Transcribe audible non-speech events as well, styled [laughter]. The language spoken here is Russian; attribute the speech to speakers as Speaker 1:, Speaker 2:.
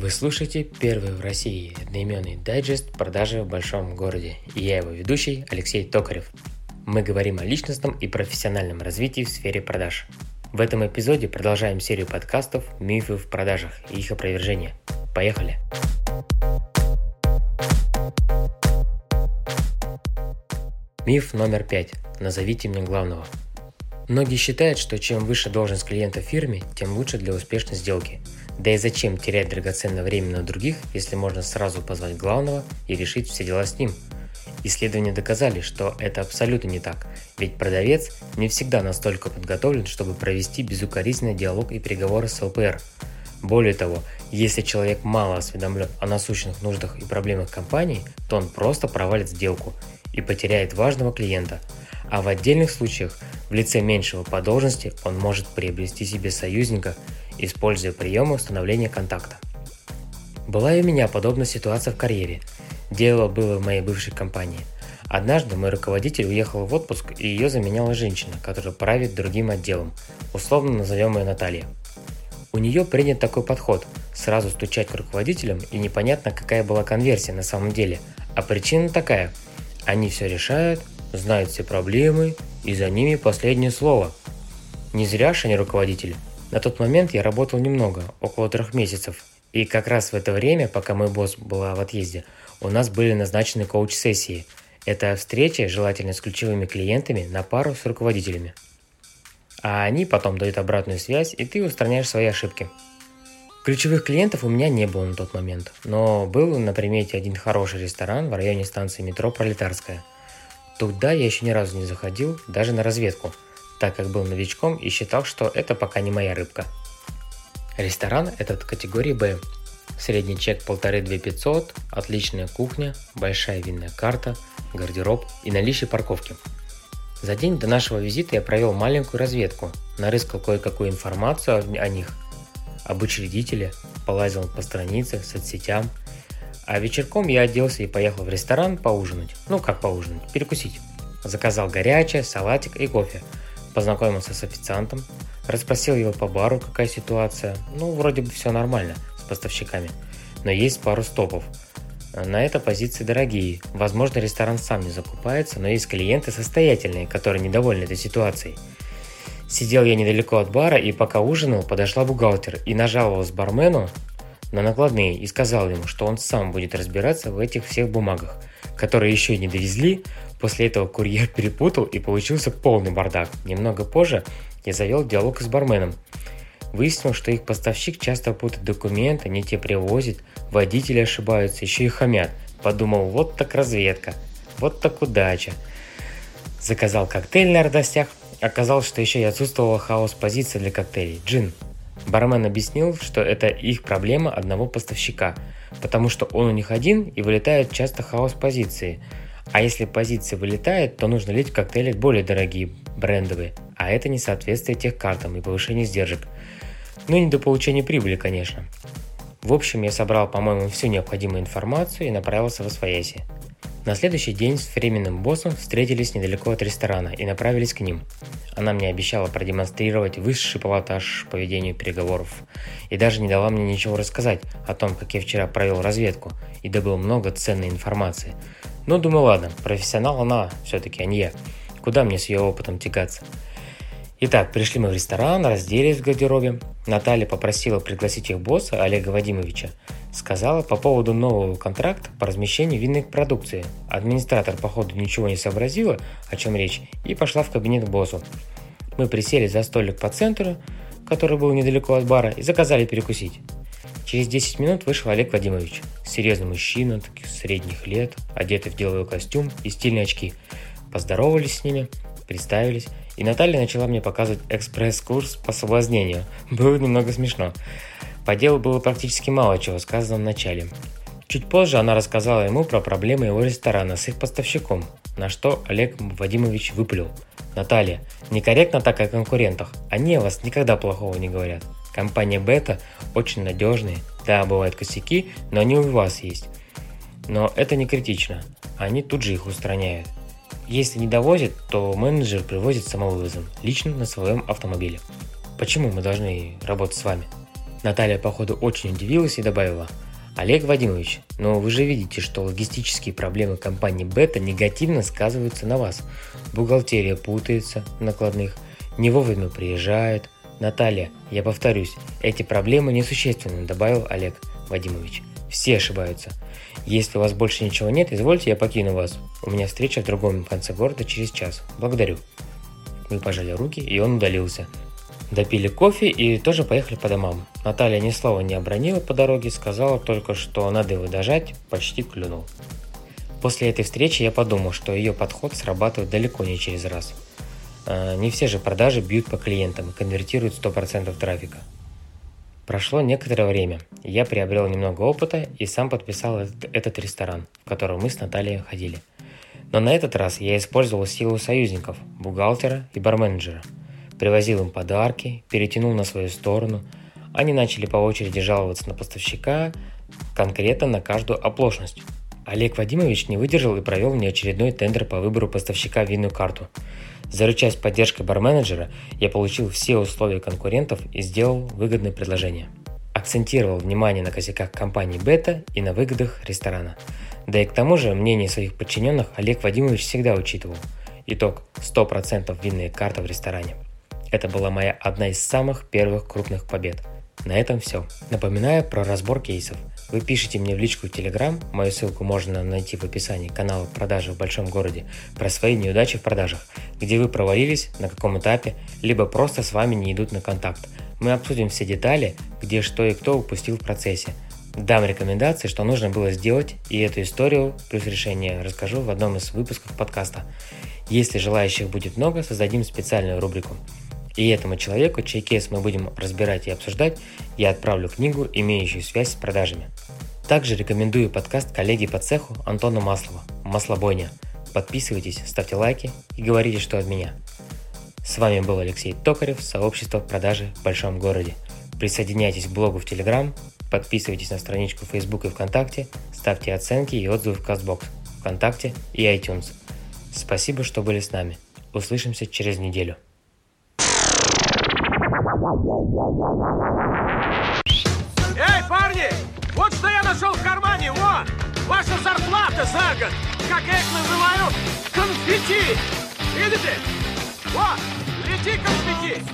Speaker 1: Вы слушаете первый в России одноименный дайджест продажи в большом городе. И я его ведущий Алексей Токарев. Мы говорим о личностном и профессиональном развитии в сфере продаж. В этом эпизоде продолжаем серию подкастов «Мифы в продажах» и их опровержение. Поехали! Миф номер пять. Назовите мне главного. Многие считают, что чем выше должность клиента в фирме, тем лучше для успешной сделки – да и зачем терять драгоценное время на других, если можно сразу позвать главного и решить все дела с ним? Исследования доказали, что это абсолютно не так, ведь продавец не всегда настолько подготовлен, чтобы провести безукоризненный диалог и переговоры с ЛПР. Более того, если человек мало осведомлен о насущных нуждах и проблемах компании, то он просто провалит сделку и потеряет важного клиента. А в отдельных случаях, в лице меньшего по должности, он может приобрести себе союзника используя приемы установления контакта. Была и у меня подобная ситуация в карьере. Дело было в моей бывшей компании. Однажды мой руководитель уехал в отпуск, и ее заменяла женщина, которая правит другим отделом, условно назовем ее Наталья. У нее принят такой подход – сразу стучать к руководителям, и непонятно, какая была конверсия на самом деле. А причина такая – они все решают, знают все проблемы, и за ними последнее слово. Не зря же они руководители – на тот момент я работал немного, около трех месяцев, и как раз в это время, пока мой босс была в отъезде, у нас были назначены коуч-сессии. Это встречи, желательно с ключевыми клиентами, на пару с руководителями. А они потом дают обратную связь, и ты устраняешь свои ошибки. Ключевых клиентов у меня не было на тот момент, но был на примете один хороший ресторан в районе станции метро Пролетарская. Туда я еще ни разу не заходил, даже на разведку – так как был новичком и считал, что это пока не моя рыбка. Ресторан этот категории Б. Средний чек 1500-2500, отличная кухня, большая винная карта, гардероб и наличие парковки. За день до нашего визита я провел маленькую разведку, нарыскал кое-какую информацию о них, об учредителе, полазил по странице, соцсетям. А вечерком я оделся и поехал в ресторан поужинать. Ну как поужинать? Перекусить. Заказал горячее, салатик и кофе – познакомился с официантом, расспросил его по бару, какая ситуация. Ну, вроде бы все нормально с поставщиками. Но есть пару стопов. На это позиции дорогие. Возможно, ресторан сам не закупается, но есть клиенты состоятельные, которые недовольны этой ситуацией. Сидел я недалеко от бара, и пока ужинал, подошла бухгалтер и нажаловалась бармену на накладные и сказал ему, что он сам будет разбираться в этих всех бумагах, которые еще не довезли, После этого курьер [laughs] перепутал и получился полный бардак. Немного позже я завел диалог с барменом. Выяснил, что их поставщик часто путает документы, не те привозит, водители ошибаются, еще и хамят. Подумал, вот так разведка, вот так удача. Заказал коктейль на радостях. Оказалось, что еще и отсутствовала хаос-позиция для коктейлей – джин. Бармен объяснил, что это их проблема одного поставщика, потому что он у них один и вылетают часто хаос-позиции – а если позиция вылетает, то нужно лить в коктейли более дорогие, брендовые, а это не соответствует тех картам и повышение сдержек. Ну и не до получения прибыли, конечно. В общем, я собрал, по-моему, всю необходимую информацию и направился в Освояси. На следующий день с временным боссом встретились недалеко от ресторана и направились к ним. Она мне обещала продемонстрировать высший пилотаж поведению переговоров и даже не дала мне ничего рассказать о том, как я вчера провел разведку и добыл много ценной информации – ну, думаю, ладно, профессионал она все-таки, а не я. Куда мне с ее опытом тягаться? Итак, пришли мы в ресторан, разделись в гардеробе. Наталья попросила пригласить их босса, Олега Вадимовича. Сказала по поводу нового контракта по размещению винной продукции. Администратор, походу, ничего не сообразила, о чем речь, и пошла в кабинет к боссу. Мы присели за столик по центру, который был недалеко от бара, и заказали перекусить. Через 10 минут вышел Олег Вадимович. Серьезный мужчина, таких средних лет, одетый в деловой костюм и стильные очки. Поздоровались с ними, представились, и Наталья начала мне показывать экспресс-курс по соблазнению. Было немного смешно. По делу было практически мало чего сказано в начале. Чуть позже она рассказала ему про проблемы его ресторана с их поставщиком, на что Олег Вадимович выплюл. «Наталья, некорректно так о конкурентах. Они о вас никогда плохого не говорят. Компания Бета очень надежные. Да, бывают косяки, но они у вас есть. Но это не критично. Они тут же их устраняют. Если не довозят, то менеджер привозит самовывозом, лично на своем автомобиле. Почему мы должны работать с вами? Наталья, походу, очень удивилась и добавила. Олег Вадимович, но вы же видите, что логистические проблемы компании Бета негативно сказываются на вас. Бухгалтерия путается в накладных, не вовремя приезжает. Наталья, я повторюсь, эти проблемы несущественны, добавил Олег Вадимович. Все ошибаются. Если у вас больше ничего нет, извольте, я покину вас. У меня встреча в другом конце города через час. Благодарю. Мы пожали руки, и он удалился. Допили кофе и тоже поехали по домам. Наталья ни слова не обронила по дороге, сказала только, что надо его дожать, почти клюнул. После этой встречи я подумал, что ее подход срабатывает далеко не через раз. А, не все же продажи бьют по клиентам и конвертируют 100% трафика. Прошло некоторое время. Я приобрел немного опыта и сам подписал этот, этот ресторан, в который мы с Натальей ходили. Но на этот раз я использовал силу союзников, бухгалтера и барменеджера. Привозил им подарки, перетянул на свою сторону. Они начали по очереди жаловаться на поставщика, конкретно на каждую оплошность. Олег Вадимович не выдержал и провел мне очередной тендер по выбору поставщика винную карту. Заручаясь поддержкой барменеджера, я получил все условия конкурентов и сделал выгодное предложение. Акцентировал внимание на косяках компании Бета и на выгодах ресторана. Да и к тому же мнение своих подчиненных Олег Вадимович всегда учитывал. Итог – 100% винная карта в ресторане. Это была моя одна из самых первых крупных побед. На этом все. Напоминаю про разбор кейсов. Вы пишите мне в личку в Telegram, мою ссылку можно найти в описании канала продажи в большом городе, про свои неудачи в продажах, где вы провалились, на каком этапе, либо просто с вами не идут на контакт. Мы обсудим все детали, где что и кто упустил в процессе. Дам рекомендации, что нужно было сделать, и эту историю плюс решение расскажу в одном из выпусков подкаста. Если желающих будет много, создадим специальную рубрику. И этому человеку, чей кейс мы будем разбирать и обсуждать, я отправлю книгу, имеющую связь с продажами. Также рекомендую подкаст коллеги по цеху Антона Маслова «Маслобойня». Подписывайтесь, ставьте лайки и говорите, что от меня. С вами был Алексей Токарев, сообщество продажи в большом городе. Присоединяйтесь к блогу в Telegram, подписывайтесь на страничку в Facebook и ВКонтакте, ставьте оценки и отзывы в Castbox, ВКонтакте и iTunes. Спасибо, что были с нами. Услышимся через неделю.
Speaker 2: Эй, парни! Вот что я нашел в кармане, вот! Ваша зарплата за год! Как я их называю? Конфетти! Видите? Вот, лети конфетти!